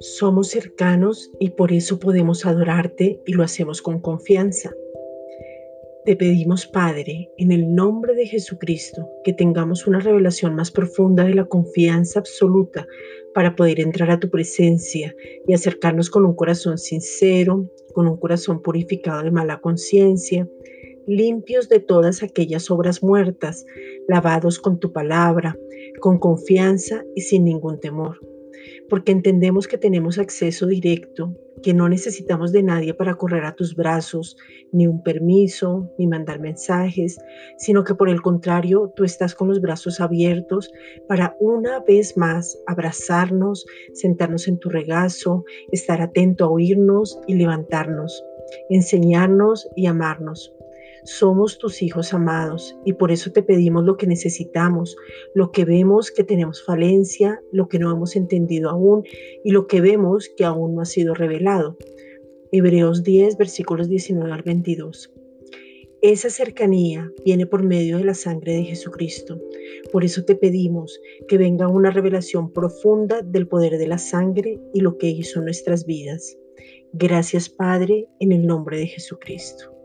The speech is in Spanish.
Somos cercanos y por eso podemos adorarte y lo hacemos con confianza. Te pedimos, Padre, en el nombre de Jesucristo, que tengamos una revelación más profunda de la confianza absoluta para poder entrar a tu presencia y acercarnos con un corazón sincero, con un corazón purificado de mala conciencia, limpios de todas aquellas obras muertas, lavados con tu palabra, con confianza y sin ningún temor porque entendemos que tenemos acceso directo, que no necesitamos de nadie para correr a tus brazos, ni un permiso, ni mandar mensajes, sino que por el contrario, tú estás con los brazos abiertos para una vez más abrazarnos, sentarnos en tu regazo, estar atento a oírnos y levantarnos, enseñarnos y amarnos. Somos tus hijos amados y por eso te pedimos lo que necesitamos, lo que vemos que tenemos falencia, lo que no hemos entendido aún y lo que vemos que aún no ha sido revelado. Hebreos 10, versículos 19 al 22. Esa cercanía viene por medio de la sangre de Jesucristo. Por eso te pedimos que venga una revelación profunda del poder de la sangre y lo que hizo en nuestras vidas. Gracias Padre, en el nombre de Jesucristo.